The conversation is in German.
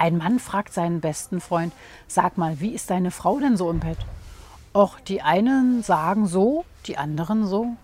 Ein Mann fragt seinen besten Freund, sag mal, wie ist deine Frau denn so im Bett? Och, die einen sagen so, die anderen so.